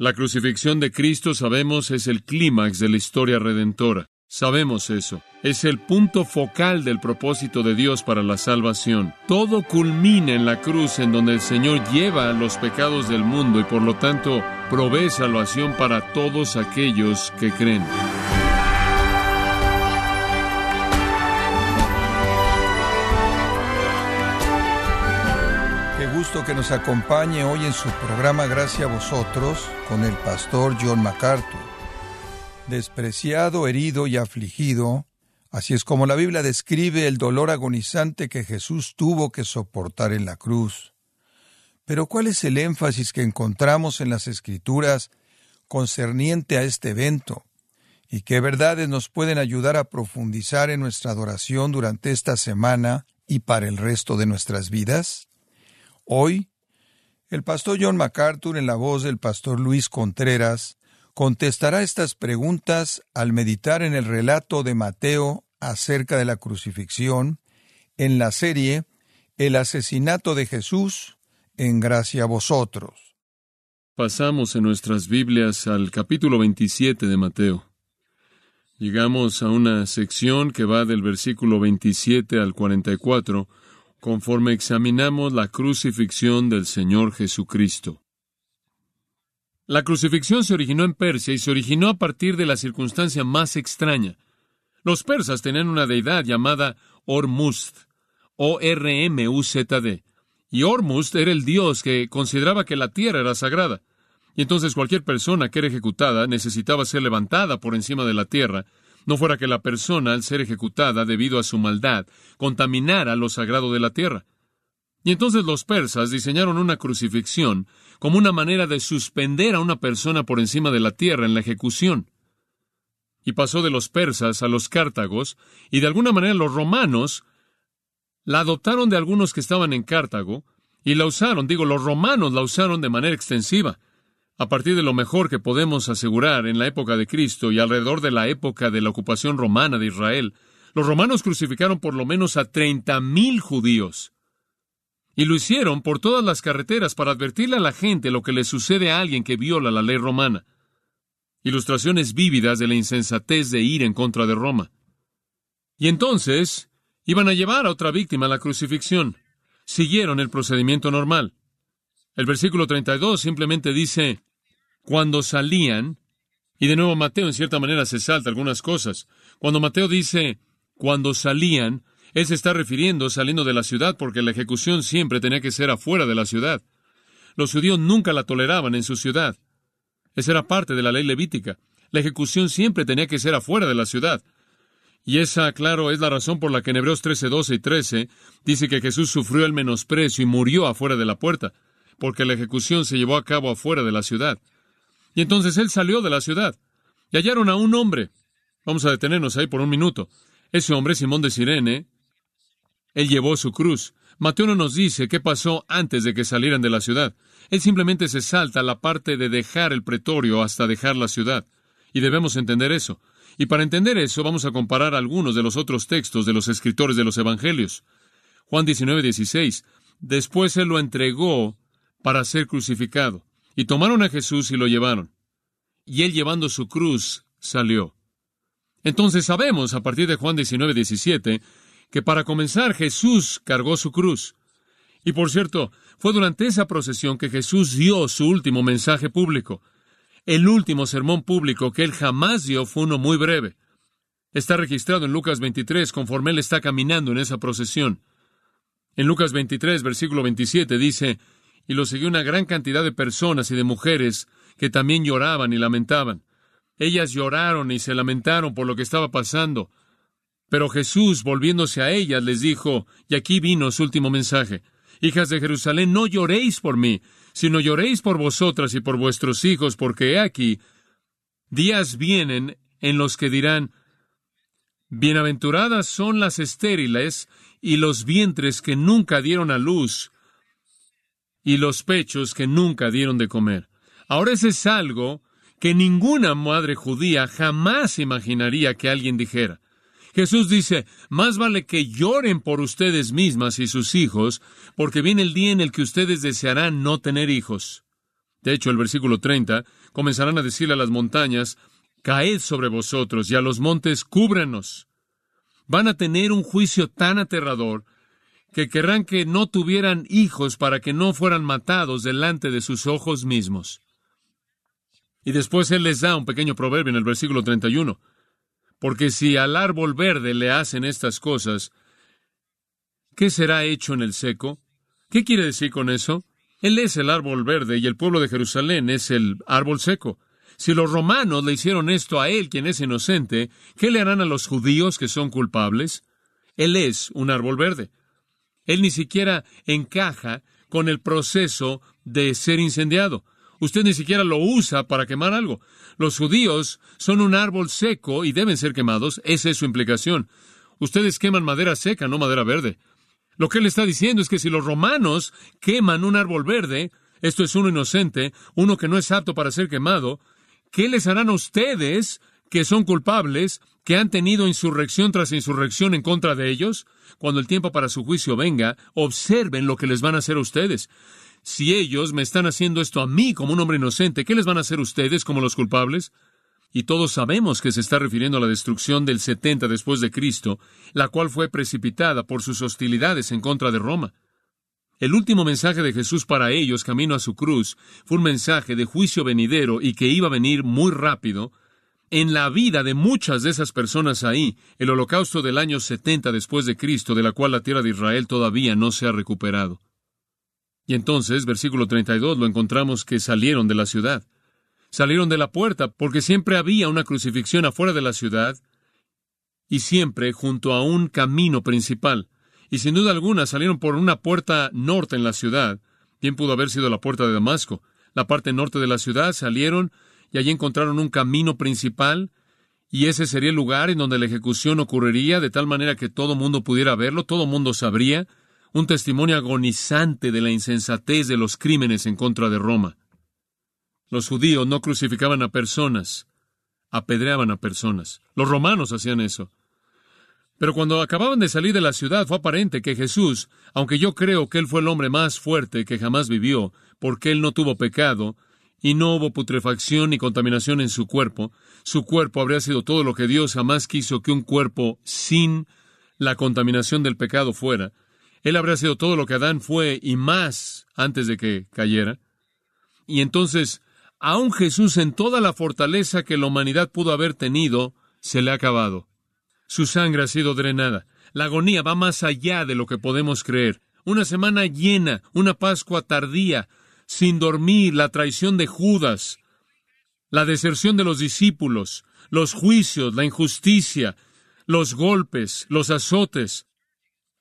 La crucifixión de Cristo, sabemos, es el clímax de la historia redentora. Sabemos eso. Es el punto focal del propósito de Dios para la salvación. Todo culmina en la cruz en donde el Señor lleva los pecados del mundo y por lo tanto provee salvación para todos aquellos que creen. Que nos acompañe hoy en su programa Gracias a vosotros con el pastor John MacArthur. Despreciado, herido y afligido, así es como la Biblia describe el dolor agonizante que Jesús tuvo que soportar en la cruz. Pero ¿cuál es el énfasis que encontramos en las Escrituras concerniente a este evento? ¿Y qué verdades nos pueden ayudar a profundizar en nuestra adoración durante esta semana y para el resto de nuestras vidas? Hoy, el pastor John MacArthur, en la voz del pastor Luis Contreras, contestará estas preguntas al meditar en el relato de Mateo acerca de la crucifixión en la serie El asesinato de Jesús en gracia a vosotros. Pasamos en nuestras Biblias al capítulo 27 de Mateo. Llegamos a una sección que va del versículo 27 al 44, conforme examinamos la crucifixión del Señor Jesucristo. La crucifixión se originó en Persia y se originó a partir de la circunstancia más extraña. Los persas tenían una deidad llamada Ormuzd, O-R-M-U-Z-D, y Ormuzd era el dios que consideraba que la tierra era sagrada. Y entonces cualquier persona que era ejecutada necesitaba ser levantada por encima de la tierra no fuera que la persona, al ser ejecutada debido a su maldad, contaminara lo sagrado de la tierra. Y entonces los persas diseñaron una crucifixión como una manera de suspender a una persona por encima de la tierra en la ejecución. Y pasó de los persas a los cártagos, y de alguna manera los romanos la adoptaron de algunos que estaban en Cartago, y la usaron, digo, los romanos la usaron de manera extensiva a partir de lo mejor que podemos asegurar en la época de Cristo y alrededor de la época de la ocupación romana de Israel, los romanos crucificaron por lo menos a treinta mil judíos. Y lo hicieron por todas las carreteras para advertirle a la gente lo que le sucede a alguien que viola la ley romana. Ilustraciones vívidas de la insensatez de ir en contra de Roma. Y entonces iban a llevar a otra víctima a la crucifixión. Siguieron el procedimiento normal. El versículo 32 simplemente dice, cuando salían, y de nuevo Mateo en cierta manera se salta algunas cosas. Cuando Mateo dice cuando salían, él se está refiriendo saliendo de la ciudad porque la ejecución siempre tenía que ser afuera de la ciudad. Los judíos nunca la toleraban en su ciudad. Esa era parte de la ley levítica. La ejecución siempre tenía que ser afuera de la ciudad. Y esa, claro, es la razón por la que en Hebreos 13, 12 y 13 dice que Jesús sufrió el menosprecio y murió afuera de la puerta, porque la ejecución se llevó a cabo afuera de la ciudad. Y entonces él salió de la ciudad. Y hallaron a un hombre. Vamos a detenernos ahí por un minuto. Ese hombre, Simón de Sirene, él llevó su cruz. Mateo no nos dice qué pasó antes de que salieran de la ciudad. Él simplemente se salta la parte de dejar el pretorio hasta dejar la ciudad. Y debemos entender eso. Y para entender eso vamos a comparar algunos de los otros textos de los escritores de los Evangelios. Juan 19, 16. Después él lo entregó para ser crucificado. Y tomaron a Jesús y lo llevaron. Y él llevando su cruz salió. Entonces sabemos, a partir de Juan 19, 17, que para comenzar Jesús cargó su cruz. Y por cierto, fue durante esa procesión que Jesús dio su último mensaje público. El último sermón público que él jamás dio fue uno muy breve. Está registrado en Lucas 23 conforme él está caminando en esa procesión. En Lucas 23, versículo 27 dice, y lo siguió una gran cantidad de personas y de mujeres que también lloraban y lamentaban. Ellas lloraron y se lamentaron por lo que estaba pasando. Pero Jesús, volviéndose a ellas, les dijo, y aquí vino su último mensaje, Hijas de Jerusalén, no lloréis por mí, sino lloréis por vosotras y por vuestros hijos, porque he aquí, días vienen en los que dirán, Bienaventuradas son las estériles y los vientres que nunca dieron a luz, y los pechos que nunca dieron de comer. Ahora ese es algo que ninguna madre judía jamás imaginaría que alguien dijera. Jesús dice, más vale que lloren por ustedes mismas y sus hijos, porque viene el día en el que ustedes desearán no tener hijos. De hecho, el versículo 30, comenzarán a decirle a las montañas, caed sobre vosotros y a los montes cúbrenos. Van a tener un juicio tan aterrador que querrán que no tuvieran hijos para que no fueran matados delante de sus ojos mismos. Y después Él les da un pequeño proverbio en el versículo 31. Porque si al árbol verde le hacen estas cosas, ¿qué será hecho en el seco? ¿Qué quiere decir con eso? Él es el árbol verde y el pueblo de Jerusalén es el árbol seco. Si los romanos le hicieron esto a él, quien es inocente, ¿qué le harán a los judíos que son culpables? Él es un árbol verde. Él ni siquiera encaja con el proceso de ser incendiado. Usted ni siquiera lo usa para quemar algo. Los judíos son un árbol seco y deben ser quemados. Esa es su implicación. Ustedes queman madera seca, no madera verde. Lo que él está diciendo es que si los romanos queman un árbol verde, esto es uno inocente, uno que no es apto para ser quemado, ¿qué les harán a ustedes que son culpables, que han tenido insurrección tras insurrección en contra de ellos? Cuando el tiempo para su juicio venga, observen lo que les van a hacer a ustedes. Si ellos me están haciendo esto a mí como un hombre inocente, ¿qué les van a hacer ustedes como los culpables? Y todos sabemos que se está refiriendo a la destrucción del 70 después de Cristo, la cual fue precipitada por sus hostilidades en contra de Roma. El último mensaje de Jesús para ellos camino a su cruz fue un mensaje de juicio venidero y que iba a venir muy rápido. En la vida de muchas de esas personas ahí, el holocausto del año 70 después de Cristo, de la cual la tierra de Israel todavía no se ha recuperado. Y entonces, versículo 32, lo encontramos que salieron de la ciudad. Salieron de la puerta porque siempre había una crucifixión afuera de la ciudad y siempre junto a un camino principal. Y sin duda alguna salieron por una puerta norte en la ciudad. Bien pudo haber sido la puerta de Damasco. La parte norte de la ciudad salieron y allí encontraron un camino principal y ese sería el lugar en donde la ejecución ocurriría de tal manera que todo mundo pudiera verlo, todo mundo sabría, un testimonio agonizante de la insensatez de los crímenes en contra de Roma. Los judíos no crucificaban a personas, apedreaban a personas. Los romanos hacían eso. Pero cuando acababan de salir de la ciudad fue aparente que Jesús, aunque yo creo que Él fue el hombre más fuerte que jamás vivió, porque Él no tuvo pecado, y no hubo putrefacción ni contaminación en su cuerpo, su cuerpo habría sido todo lo que Dios jamás quiso que un cuerpo sin la contaminación del pecado fuera. Él habría sido todo lo que Adán fue y más antes de que cayera. Y entonces Aún Jesús en toda la fortaleza que la humanidad pudo haber tenido, se le ha acabado. Su sangre ha sido drenada. La agonía va más allá de lo que podemos creer. Una semana llena, una Pascua tardía, sin dormir, la traición de Judas, la deserción de los discípulos, los juicios, la injusticia, los golpes, los azotes.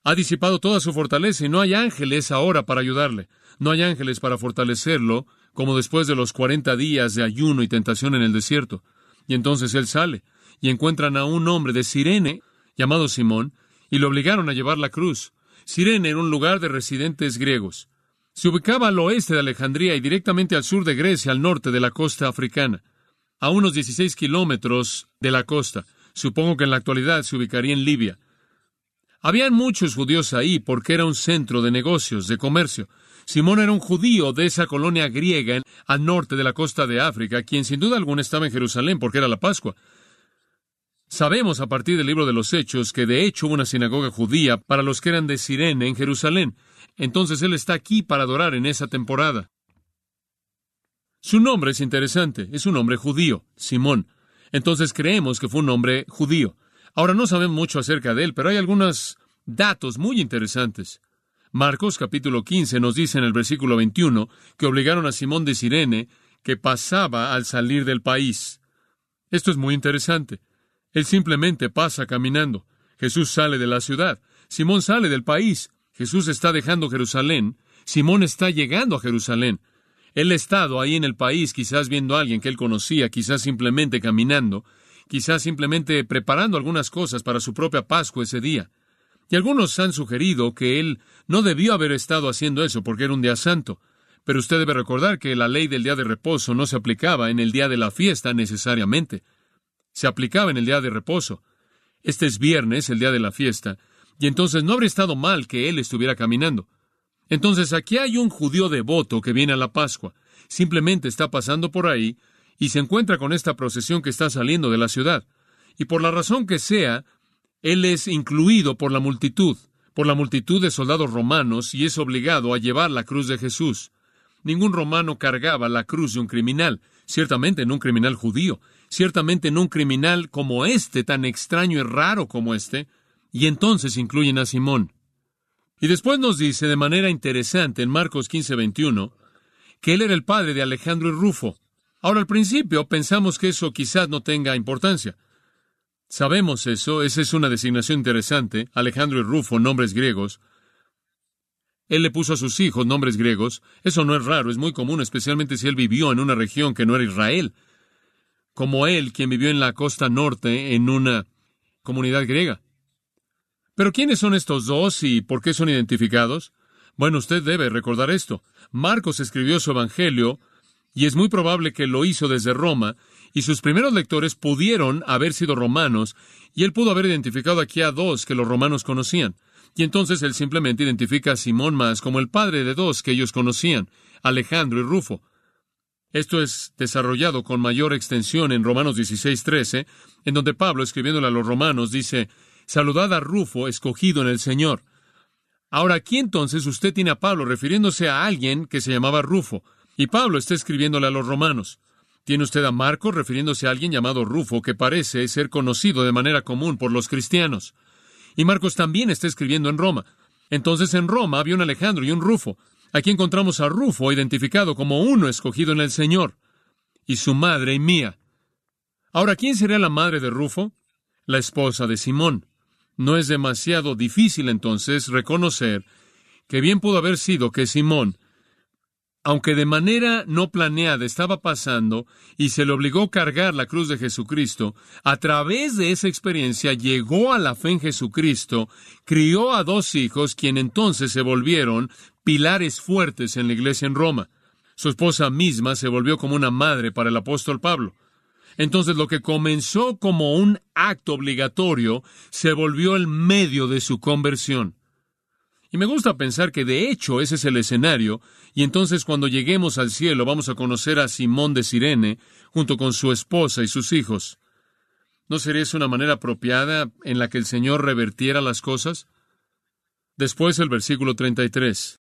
Ha disipado toda su fortaleza y no hay ángeles ahora para ayudarle. No hay ángeles para fortalecerlo como después de los cuarenta días de ayuno y tentación en el desierto. Y entonces él sale, y encuentran a un hombre de Sirene, llamado Simón, y lo obligaron a llevar la cruz. Sirene era un lugar de residentes griegos. Se ubicaba al oeste de Alejandría y directamente al sur de Grecia, al norte de la costa africana, a unos 16 kilómetros de la costa. Supongo que en la actualidad se ubicaría en Libia. Habían muchos judíos ahí porque era un centro de negocios, de comercio. Simón era un judío de esa colonia griega al norte de la costa de África, quien sin duda alguna estaba en Jerusalén porque era la Pascua. Sabemos a partir del libro de los Hechos que de hecho hubo una sinagoga judía para los que eran de Sirene en Jerusalén. Entonces él está aquí para adorar en esa temporada. Su nombre es interesante, es un hombre judío, Simón. Entonces creemos que fue un hombre judío. Ahora no sabemos mucho acerca de él, pero hay algunos datos muy interesantes. Marcos capítulo 15 nos dice en el versículo 21 que obligaron a Simón de Sirene que pasaba al salir del país. Esto es muy interesante. Él simplemente pasa caminando. Jesús sale de la ciudad. Simón sale del país. Jesús está dejando Jerusalén. Simón está llegando a Jerusalén. Él ha estado ahí en el país, quizás viendo a alguien que él conocía, quizás simplemente caminando, quizás simplemente preparando algunas cosas para su propia Pascua ese día. Y algunos han sugerido que él no debió haber estado haciendo eso porque era un día santo. Pero usted debe recordar que la ley del día de reposo no se aplicaba en el día de la fiesta necesariamente. Se aplicaba en el día de reposo. Este es viernes, el día de la fiesta, y entonces no habría estado mal que él estuviera caminando. Entonces aquí hay un judío devoto que viene a la Pascua. simplemente está pasando por ahí y se encuentra con esta procesión que está saliendo de la ciudad. Y por la razón que sea, él es incluido por la multitud, por la multitud de soldados romanos, y es obligado a llevar la cruz de Jesús. Ningún romano cargaba la cruz de un criminal, ciertamente no un criminal judío, ciertamente no un criminal como este, tan extraño y raro como este, y entonces incluyen a Simón. Y después nos dice de manera interesante en Marcos 15:21 que él era el padre de Alejandro y Rufo. Ahora, al principio pensamos que eso quizás no tenga importancia. Sabemos eso, esa es una designación interesante. Alejandro y Rufo, nombres griegos. Él le puso a sus hijos nombres griegos. Eso no es raro, es muy común, especialmente si él vivió en una región que no era Israel. Como él, quien vivió en la costa norte en una comunidad griega. Pero ¿quiénes son estos dos y por qué son identificados? Bueno, usted debe recordar esto. Marcos escribió su Evangelio y es muy probable que lo hizo desde Roma, y sus primeros lectores pudieron haber sido romanos, y él pudo haber identificado aquí a dos que los romanos conocían. Y entonces él simplemente identifica a Simón más como el padre de dos que ellos conocían, Alejandro y Rufo. Esto es desarrollado con mayor extensión en Romanos 16:13, en donde Pablo, escribiéndole a los romanos, dice, Saludad a Rufo, escogido en el Señor. Ahora aquí entonces usted tiene a Pablo refiriéndose a alguien que se llamaba Rufo, y Pablo está escribiéndole a los romanos. Tiene usted a Marcos refiriéndose a alguien llamado Rufo, que parece ser conocido de manera común por los cristianos. Y Marcos también está escribiendo en Roma. Entonces en Roma había un Alejandro y un Rufo. Aquí encontramos a Rufo identificado como uno escogido en el Señor, y su madre y mía. Ahora, ¿quién sería la madre de Rufo? La esposa de Simón. No es demasiado difícil entonces reconocer que bien pudo haber sido que Simón, aunque de manera no planeada estaba pasando y se le obligó a cargar la cruz de Jesucristo, a través de esa experiencia llegó a la fe en Jesucristo, crió a dos hijos, quien entonces se volvieron pilares fuertes en la iglesia en Roma. Su esposa misma se volvió como una madre para el apóstol Pablo. Entonces lo que comenzó como un acto obligatorio se volvió el medio de su conversión. Y me gusta pensar que de hecho ese es el escenario, y entonces cuando lleguemos al cielo vamos a conocer a Simón de Sirene junto con su esposa y sus hijos. ¿No sería eso una manera apropiada en la que el Señor revertiera las cosas? Después el versículo 33.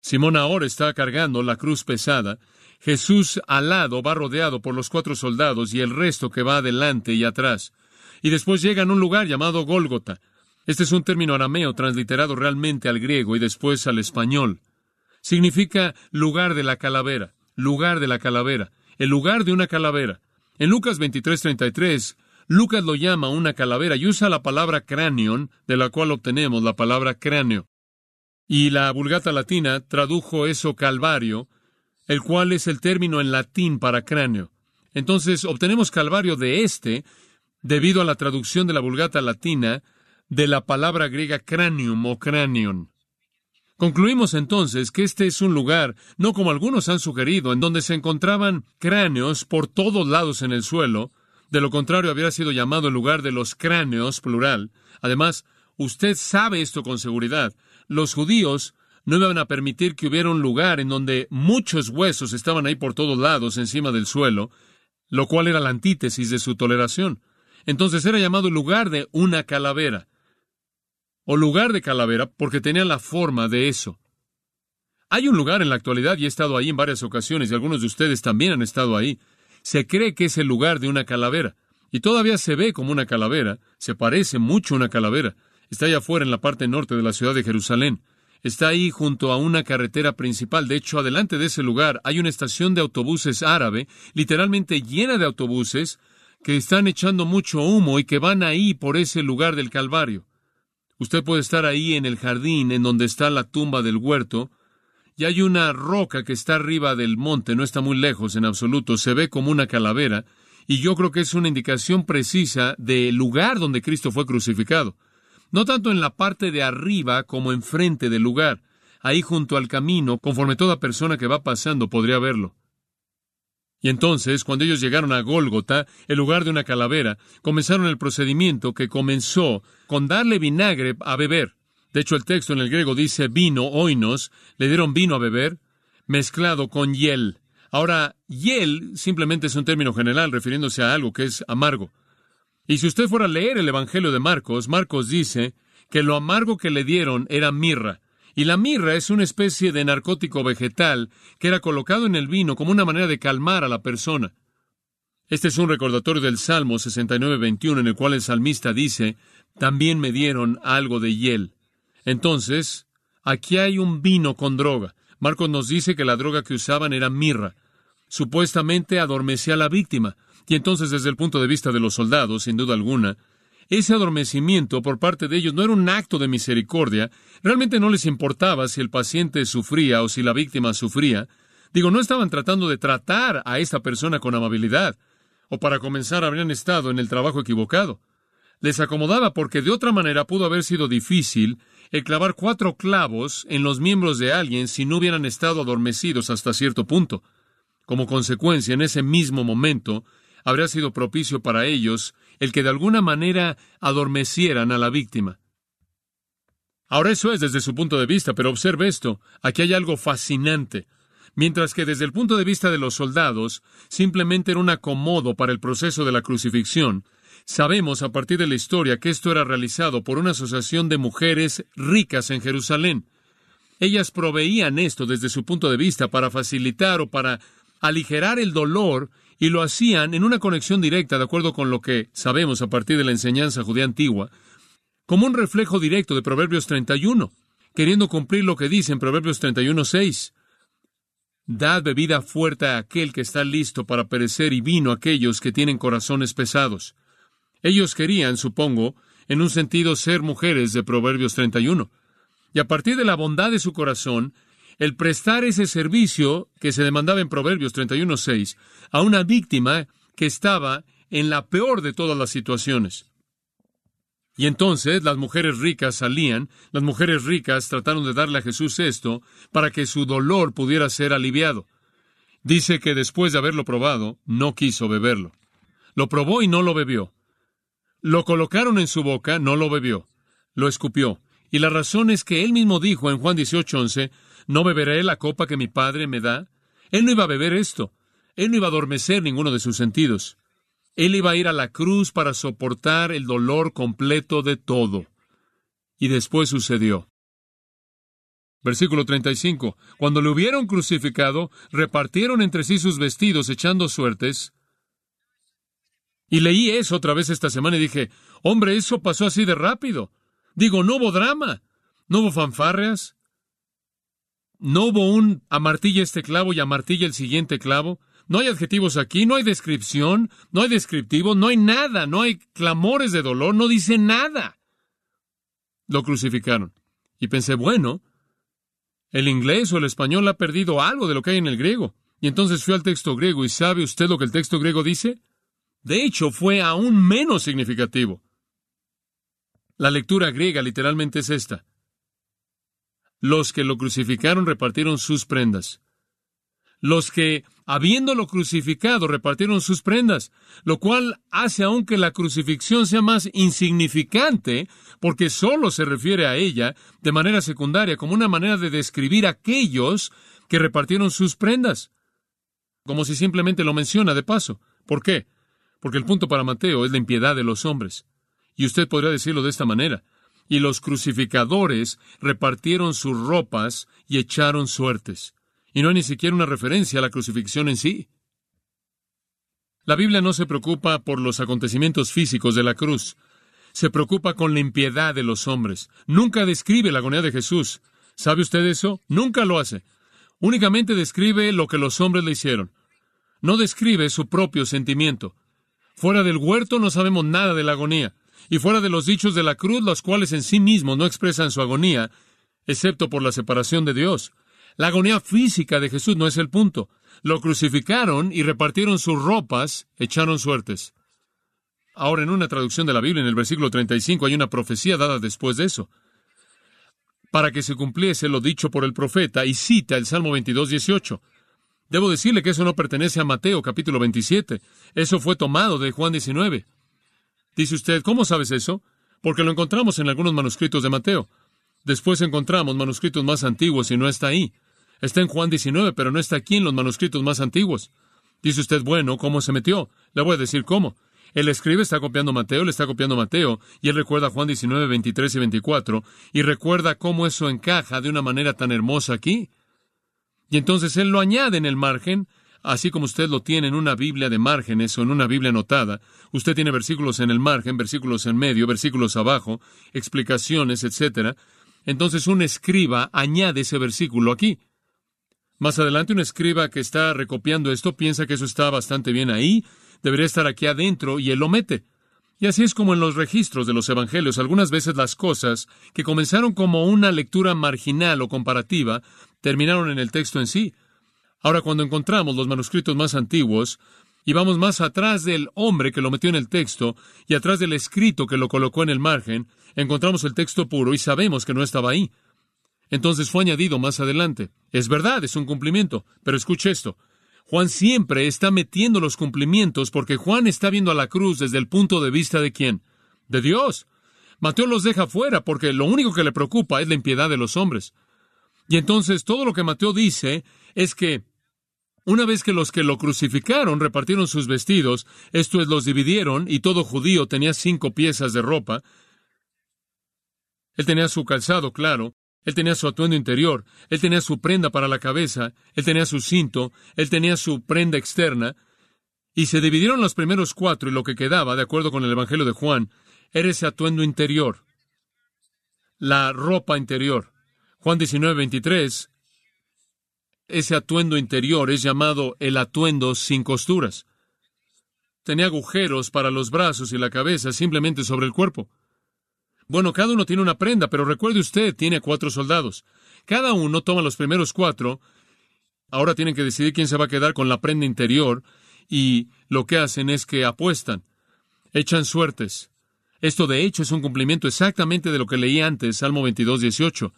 Simón ahora está cargando la cruz pesada, Jesús al lado va rodeado por los cuatro soldados y el resto que va adelante y atrás. Y después llegan a un lugar llamado Gólgota. Este es un término arameo transliterado realmente al griego y después al español. Significa lugar de la calavera, lugar de la calavera, el lugar de una calavera. En Lucas 23:33, Lucas lo llama una calavera y usa la palabra cranion, de la cual obtenemos la palabra cráneo. Y la Vulgata Latina tradujo eso calvario, el cual es el término en latín para cráneo. Entonces obtenemos Calvario de este, debido a la traducción de la Vulgata latina de la palabra griega cranium o cranion. Concluimos entonces que este es un lugar, no como algunos han sugerido, en donde se encontraban cráneos por todos lados en el suelo, de lo contrario habría sido llamado el lugar de los cráneos, plural. Además, usted sabe esto con seguridad. Los judíos no iban a permitir que hubiera un lugar en donde muchos huesos estaban ahí por todos lados encima del suelo, lo cual era la antítesis de su toleración. Entonces era llamado lugar de una calavera, o lugar de calavera, porque tenía la forma de eso. Hay un lugar en la actualidad, y he estado ahí en varias ocasiones, y algunos de ustedes también han estado ahí. Se cree que es el lugar de una calavera, y todavía se ve como una calavera, se parece mucho a una calavera. Está allá afuera en la parte norte de la ciudad de Jerusalén. Está ahí junto a una carretera principal. De hecho, adelante de ese lugar hay una estación de autobuses árabe, literalmente llena de autobuses, que están echando mucho humo y que van ahí por ese lugar del Calvario. Usted puede estar ahí en el jardín en donde está la tumba del huerto, y hay una roca que está arriba del monte, no está muy lejos en absoluto, se ve como una calavera, y yo creo que es una indicación precisa del lugar donde Cristo fue crucificado no tanto en la parte de arriba como enfrente del lugar, ahí junto al camino, conforme toda persona que va pasando podría verlo. Y entonces, cuando ellos llegaron a Gólgota, el lugar de una calavera, comenzaron el procedimiento que comenzó con darle vinagre a beber. De hecho, el texto en el griego dice vino, oinos, le dieron vino a beber, mezclado con hiel. Ahora, hiel simplemente es un término general refiriéndose a algo que es amargo. Y si usted fuera a leer el Evangelio de Marcos, Marcos dice que lo amargo que le dieron era mirra. Y la mirra es una especie de narcótico vegetal que era colocado en el vino como una manera de calmar a la persona. Este es un recordatorio del Salmo 69-21 en el cual el salmista dice, también me dieron algo de hiel. Entonces, aquí hay un vino con droga. Marcos nos dice que la droga que usaban era mirra. Supuestamente adormecía a la víctima. Y entonces, desde el punto de vista de los soldados, sin duda alguna, ese adormecimiento por parte de ellos no era un acto de misericordia, realmente no les importaba si el paciente sufría o si la víctima sufría. Digo, no estaban tratando de tratar a esta persona con amabilidad, o para comenzar habrían estado en el trabajo equivocado. Les acomodaba porque de otra manera pudo haber sido difícil el clavar cuatro clavos en los miembros de alguien si no hubieran estado adormecidos hasta cierto punto. Como consecuencia, en ese mismo momento, habría sido propicio para ellos el que de alguna manera adormecieran a la víctima. Ahora eso es desde su punto de vista, pero observe esto, aquí hay algo fascinante. Mientras que desde el punto de vista de los soldados simplemente era un acomodo para el proceso de la crucifixión, sabemos a partir de la historia que esto era realizado por una asociación de mujeres ricas en Jerusalén. Ellas proveían esto desde su punto de vista para facilitar o para aligerar el dolor y lo hacían en una conexión directa, de acuerdo con lo que sabemos a partir de la enseñanza judía antigua, como un reflejo directo de Proverbios 31, queriendo cumplir lo que dice en Proverbios 31.6. Dad bebida fuerte a aquel que está listo para perecer y vino a aquellos que tienen corazones pesados. Ellos querían, supongo, en un sentido ser mujeres de Proverbios 31. Y a partir de la bondad de su corazón, el prestar ese servicio que se demandaba en Proverbios 31.6 a una víctima que estaba en la peor de todas las situaciones. Y entonces las mujeres ricas salían, las mujeres ricas trataron de darle a Jesús esto para que su dolor pudiera ser aliviado. Dice que después de haberlo probado, no quiso beberlo. Lo probó y no lo bebió. Lo colocaron en su boca, no lo bebió. Lo escupió. Y la razón es que él mismo dijo en Juan 18:11, ¿No beberé la copa que mi Padre me da? Él no iba a beber esto. Él no iba a adormecer ninguno de sus sentidos. Él iba a ir a la cruz para soportar el dolor completo de todo. Y después sucedió. Versículo 35. Cuando le hubieron crucificado, repartieron entre sí sus vestidos echando suertes. Y leí eso otra vez esta semana y dije, hombre, eso pasó así de rápido. Digo, no hubo drama, no hubo fanfarreas, no hubo un amartilla este clavo y amartilla el siguiente clavo. No hay adjetivos aquí, no hay descripción, no hay descriptivo, no hay nada, no hay clamores de dolor, no dice nada. Lo crucificaron. Y pensé, bueno, el inglés o el español ha perdido algo de lo que hay en el griego. Y entonces fui al texto griego y ¿sabe usted lo que el texto griego dice? De hecho, fue aún menos significativo. La lectura griega literalmente es esta. Los que lo crucificaron repartieron sus prendas. Los que, habiéndolo crucificado, repartieron sus prendas, lo cual hace aún que la crucifixión sea más insignificante, porque solo se refiere a ella de manera secundaria, como una manera de describir a aquellos que repartieron sus prendas. Como si simplemente lo menciona de paso. ¿Por qué? Porque el punto para Mateo es la impiedad de los hombres. Y usted podría decirlo de esta manera y los crucificadores repartieron sus ropas y echaron suertes. Y no hay ni siquiera una referencia a la crucifixión en sí. La Biblia no se preocupa por los acontecimientos físicos de la cruz, se preocupa con la impiedad de los hombres. Nunca describe la agonía de Jesús. ¿Sabe usted eso? Nunca lo hace. Únicamente describe lo que los hombres le hicieron. No describe su propio sentimiento. Fuera del huerto no sabemos nada de la agonía y fuera de los dichos de la cruz, los cuales en sí mismos no expresan su agonía, excepto por la separación de Dios. La agonía física de Jesús no es el punto. Lo crucificaron y repartieron sus ropas, echaron suertes. Ahora, en una traducción de la Biblia, en el versículo 35, hay una profecía dada después de eso. Para que se cumpliese lo dicho por el profeta, y cita el Salmo 22, 18. Debo decirle que eso no pertenece a Mateo capítulo 27. Eso fue tomado de Juan 19. Dice usted, ¿cómo sabes eso? Porque lo encontramos en algunos manuscritos de Mateo. Después encontramos manuscritos más antiguos y no está ahí. Está en Juan 19, pero no está aquí en los manuscritos más antiguos. Dice usted, bueno, ¿cómo se metió? Le voy a decir cómo. El escribe está copiando Mateo, le está copiando Mateo, y él recuerda Juan 19, 23 y 24, y recuerda cómo eso encaja de una manera tan hermosa aquí. Y entonces él lo añade en el margen, así como usted lo tiene en una Biblia de márgenes o en una Biblia anotada. Usted tiene versículos en el margen, versículos en medio, versículos abajo, explicaciones, etc. Entonces un escriba añade ese versículo aquí. Más adelante un escriba que está recopiando esto piensa que eso está bastante bien ahí, debería estar aquí adentro y él lo mete. Y así es como en los registros de los evangelios, algunas veces las cosas que comenzaron como una lectura marginal o comparativa terminaron en el texto en sí. Ahora, cuando encontramos los manuscritos más antiguos, y vamos más atrás del hombre que lo metió en el texto y atrás del escrito que lo colocó en el margen, encontramos el texto puro y sabemos que no estaba ahí. Entonces fue añadido más adelante. Es verdad, es un cumplimiento, pero escuche esto. Juan siempre está metiendo los cumplimientos porque Juan está viendo a la cruz desde el punto de vista de quién? De Dios. Mateo los deja fuera porque lo único que le preocupa es la impiedad de los hombres. Y entonces todo lo que Mateo dice es que una vez que los que lo crucificaron repartieron sus vestidos, esto es, los dividieron, y todo judío tenía cinco piezas de ropa, él tenía su calzado, claro, él tenía su atuendo interior, él tenía su prenda para la cabeza, él tenía su cinto, él tenía su prenda externa, y se dividieron los primeros cuatro y lo que quedaba, de acuerdo con el Evangelio de Juan, era ese atuendo interior, la ropa interior. Juan 19, 23, ese atuendo interior es llamado el atuendo sin costuras. Tenía agujeros para los brazos y la cabeza simplemente sobre el cuerpo. Bueno, cada uno tiene una prenda, pero recuerde usted, tiene cuatro soldados. Cada uno toma los primeros cuatro. Ahora tienen que decidir quién se va a quedar con la prenda interior y lo que hacen es que apuestan, echan suertes. Esto de hecho es un cumplimiento exactamente de lo que leí antes, Salmo 22, 18.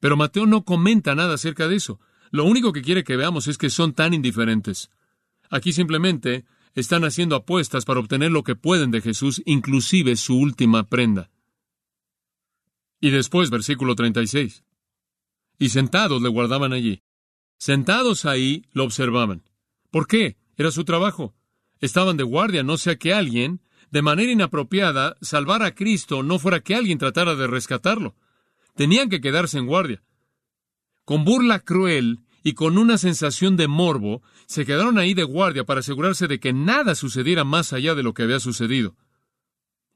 Pero Mateo no comenta nada acerca de eso. Lo único que quiere que veamos es que son tan indiferentes. Aquí simplemente están haciendo apuestas para obtener lo que pueden de Jesús, inclusive su última prenda. Y después, versículo 36. Y sentados le guardaban allí. Sentados ahí lo observaban. ¿Por qué? Era su trabajo. Estaban de guardia, no sea que alguien, de manera inapropiada, salvara a Cristo, no fuera que alguien tratara de rescatarlo. Tenían que quedarse en guardia. Con burla cruel y con una sensación de morbo, se quedaron ahí de guardia para asegurarse de que nada sucediera más allá de lo que había sucedido.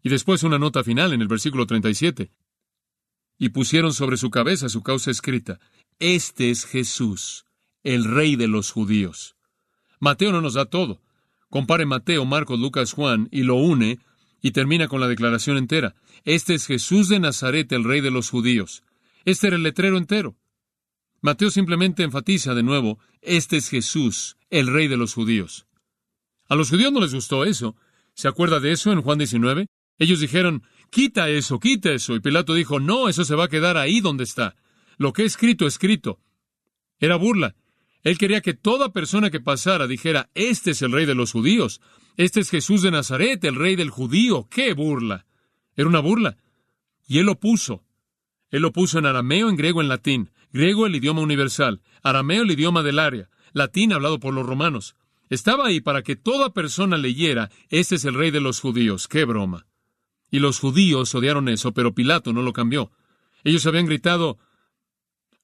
Y después una nota final en el versículo 37. Y pusieron sobre su cabeza su causa escrita, Este es Jesús, el Rey de los judíos. Mateo no nos da todo. Compare Mateo, Marcos, Lucas, Juan y lo une y termina con la declaración entera. Este es Jesús de Nazaret, el Rey de los judíos. Este era el letrero entero. Mateo simplemente enfatiza de nuevo, este es Jesús, el rey de los judíos. A los judíos no les gustó eso. ¿Se acuerda de eso en Juan 19? Ellos dijeron, quita eso, quita eso. Y Pilato dijo, no, eso se va a quedar ahí donde está. Lo que he escrito, escrito. Era burla. Él quería que toda persona que pasara dijera, este es el rey de los judíos. Este es Jesús de Nazaret, el rey del judío. ¡Qué burla! Era una burla. Y él lo puso. Él lo puso en arameo, en griego, en latín. Griego el idioma universal, arameo el idioma del área, latín hablado por los romanos. Estaba ahí para que toda persona leyera, este es el rey de los judíos. ¡Qué broma! Y los judíos odiaron eso, pero Pilato no lo cambió. Ellos habían gritado,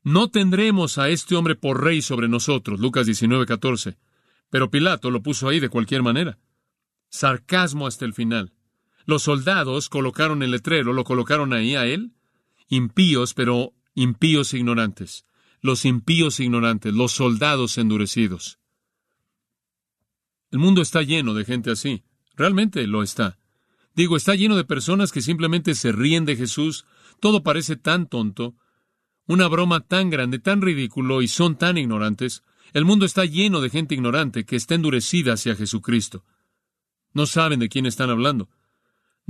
no tendremos a este hombre por rey sobre nosotros, Lucas 19, 14. Pero Pilato lo puso ahí de cualquier manera. Sarcasmo hasta el final. Los soldados colocaron el letrero, lo colocaron ahí a él, impíos, pero impíos ignorantes, los impíos ignorantes, los soldados endurecidos. El mundo está lleno de gente así, realmente lo está. Digo, está lleno de personas que simplemente se ríen de Jesús, todo parece tan tonto, una broma tan grande, tan ridículo y son tan ignorantes. El mundo está lleno de gente ignorante que está endurecida hacia Jesucristo. No saben de quién están hablando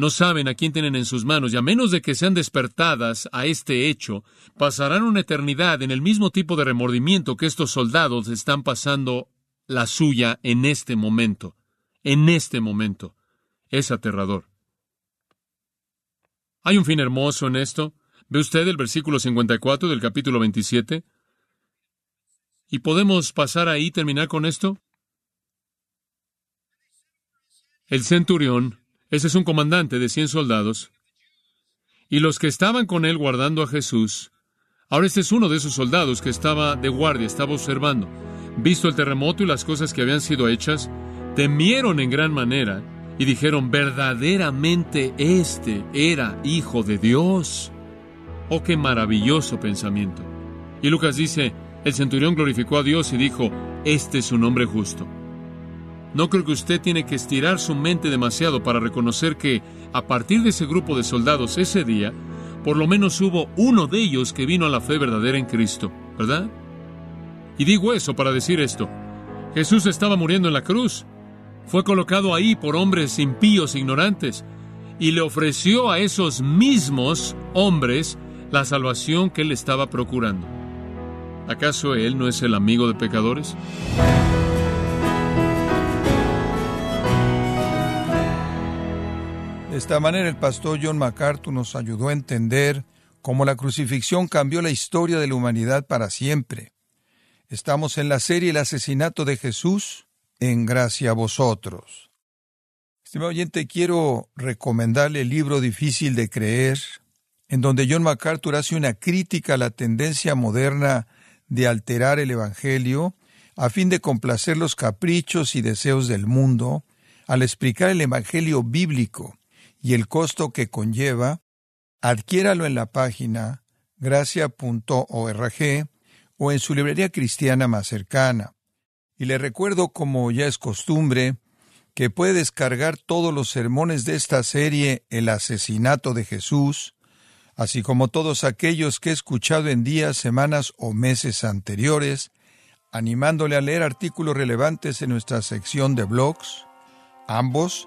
no saben a quién tienen en sus manos y a menos de que sean despertadas a este hecho, pasarán una eternidad en el mismo tipo de remordimiento que estos soldados están pasando la suya en este momento. En este momento. Es aterrador. Hay un fin hermoso en esto. ¿Ve usted el versículo 54 del capítulo 27? ¿Y podemos pasar ahí y terminar con esto? El centurión, ese es un comandante de cien soldados, y los que estaban con él guardando a Jesús, ahora este es uno de esos soldados que estaba de guardia, estaba observando, visto el terremoto y las cosas que habían sido hechas, temieron en gran manera y dijeron, verdaderamente este era hijo de Dios. Oh, qué maravilloso pensamiento. Y Lucas dice, el centurión glorificó a Dios y dijo, este es un hombre justo. No creo que usted tiene que estirar su mente demasiado para reconocer que, a partir de ese grupo de soldados ese día, por lo menos hubo uno de ellos que vino a la fe verdadera en Cristo, ¿verdad? Y digo eso para decir esto. Jesús estaba muriendo en la cruz. Fue colocado ahí por hombres impíos, ignorantes, y le ofreció a esos mismos hombres la salvación que él estaba procurando. ¿Acaso Él no es el amigo de pecadores? De esta manera el pastor John MacArthur nos ayudó a entender cómo la crucifixión cambió la historia de la humanidad para siempre. Estamos en la serie El asesinato de Jesús, en gracia a vosotros. Estimado oyente, quiero recomendarle el libro Difícil de Creer, en donde John MacArthur hace una crítica a la tendencia moderna de alterar el Evangelio a fin de complacer los caprichos y deseos del mundo, al explicar el Evangelio bíblico y el costo que conlleva, adquiéralo en la página gracia.org o en su librería cristiana más cercana. Y le recuerdo, como ya es costumbre, que puede descargar todos los sermones de esta serie El asesinato de Jesús, así como todos aquellos que he escuchado en días, semanas o meses anteriores, animándole a leer artículos relevantes en nuestra sección de blogs, ambos